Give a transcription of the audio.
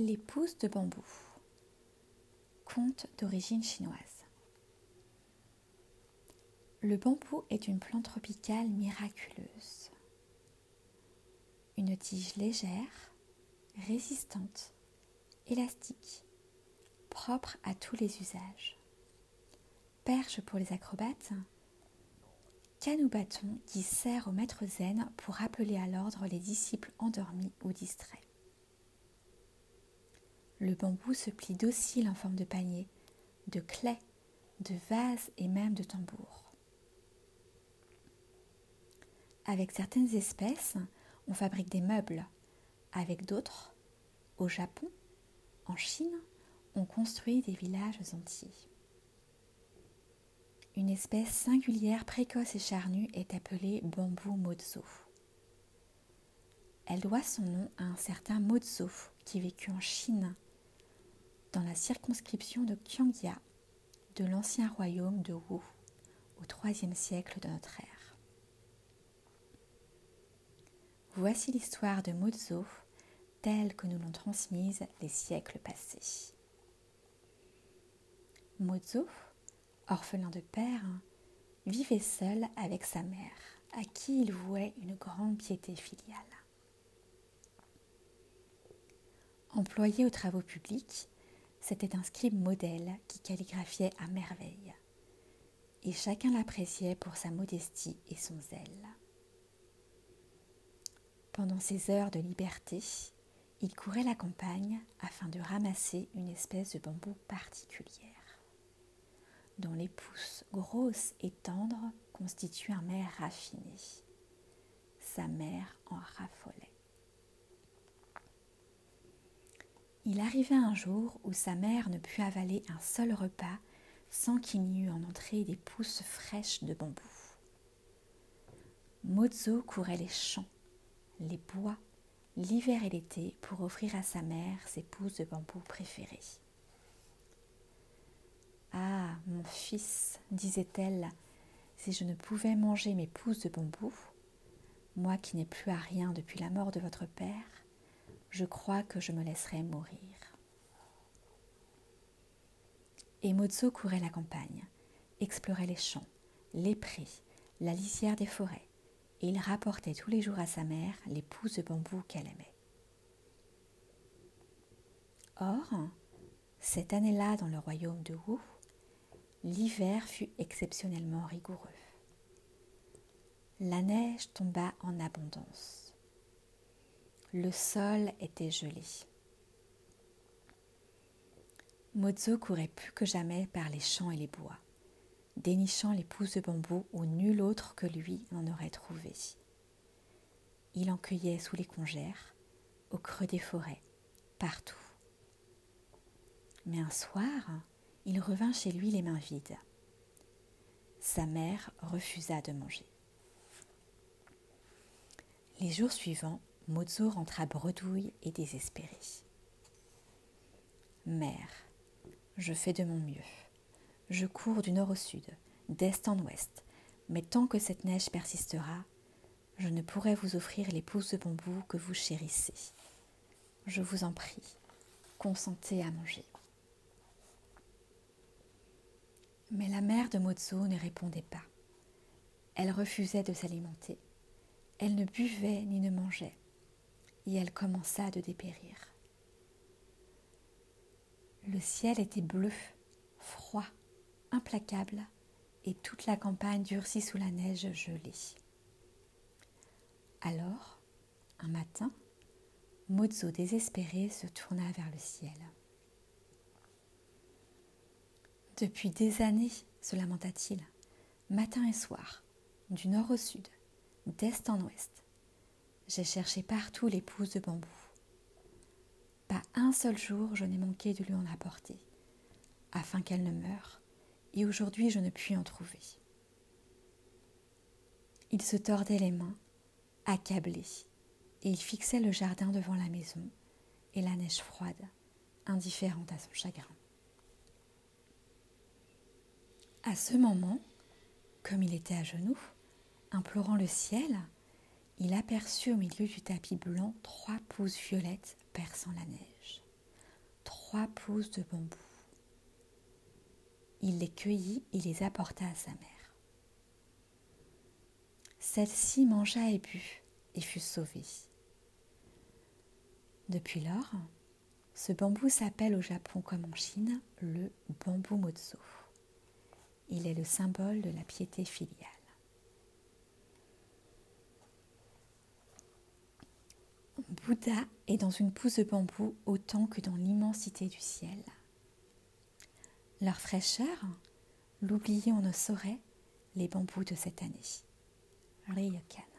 Les pousses de bambou. Conte d'origine chinoise. Le bambou est une plante tropicale miraculeuse. Une tige légère, résistante, élastique, propre à tous les usages. Perche pour les acrobates, canne ou bâton qui sert au maître zen pour rappeler à l'ordre les disciples endormis ou distraits. Le bambou se plie docile en forme de panier, de clé, de vase et même de tambour. Avec certaines espèces, on fabrique des meubles. Avec d'autres, au Japon, en Chine, on construit des villages entiers. Une espèce singulière, précoce et charnue est appelée bambou mozo. Elle doit son nom à un certain Mozo qui vécut en Chine dans la circonscription de Qiangya de l'ancien royaume de Wu au IIIe siècle de notre ère. Voici l'histoire de Mozo telle que nous l'ont transmise les siècles passés. Mozo, orphelin de père, vivait seul avec sa mère, à qui il vouait une grande piété filiale. Employé aux travaux publics, c'était un scribe modèle qui calligraphiait à merveille. Et chacun l'appréciait pour sa modestie et son zèle. Pendant ses heures de liberté, il courait la campagne afin de ramasser une espèce de bambou particulière, dont les pousses grosses et tendres constituent un mer raffiné. Sa mère en raffolait. Il arriva un jour où sa mère ne put avaler un seul repas sans qu'il n'y eût en entrée des pousses fraîches de bambou. Mozo courait les champs, les bois, l'hiver et l'été pour offrir à sa mère ses pousses de bambou préférées. Ah, mon fils, disait-elle, si je ne pouvais manger mes pousses de bambou, moi qui n'ai plus à rien depuis la mort de votre père, je crois que je me laisserai mourir. Et Mozo courait la campagne, explorait les champs, les prés, la lisière des forêts, et il rapportait tous les jours à sa mère les pousses de bambou qu'elle aimait. Or, cette année-là, dans le royaume de Wu, l'hiver fut exceptionnellement rigoureux. La neige tomba en abondance le sol était gelé. Mozo courait plus que jamais par les champs et les bois, dénichant les pousses de bambou où nul autre que lui n'en aurait trouvé. Il en cueillait sous les congères, au creux des forêts, partout. Mais un soir, il revint chez lui les mains vides. Sa mère refusa de manger. Les jours suivants, Mozo rentra bredouille et désespéré. Mère, je fais de mon mieux. Je cours du nord au sud, d'est en ouest, mais tant que cette neige persistera, je ne pourrai vous offrir les pousses de bambou que vous chérissez. Je vous en prie, consentez à manger. Mais la mère de Mozo ne répondait pas. Elle refusait de s'alimenter. Elle ne buvait ni ne mangeait et elle commença de dépérir. Le ciel était bleu, froid, implacable, et toute la campagne durcit sous la neige gelée. Alors, un matin, Mozo désespéré se tourna vers le ciel. Depuis des années, se lamenta-t-il, matin et soir, du nord au sud, d'est en ouest, j'ai cherché partout les pousses de bambou. Pas un seul jour je n'ai manqué de lui en apporter, afin qu'elle ne meure, et aujourd'hui je ne puis en trouver. Il se tordait les mains, accablé, et il fixait le jardin devant la maison et la neige froide, indifférente à son chagrin. À ce moment, comme il était à genoux, implorant le ciel, il aperçut au milieu du tapis blanc trois pousses violettes perçant la neige. trois pousses de bambou. Il les cueillit et les apporta à sa mère. Celle-ci mangea et but et fut sauvée. Depuis lors, ce bambou s'appelle au Japon comme en Chine le bambou mozo. Il est le symbole de la piété filiale. Bouddha est dans une pousse de bambou autant que dans l'immensité du ciel. Leur fraîcheur, l'oublier on ne saurait les bambous de cette année. Ryokan.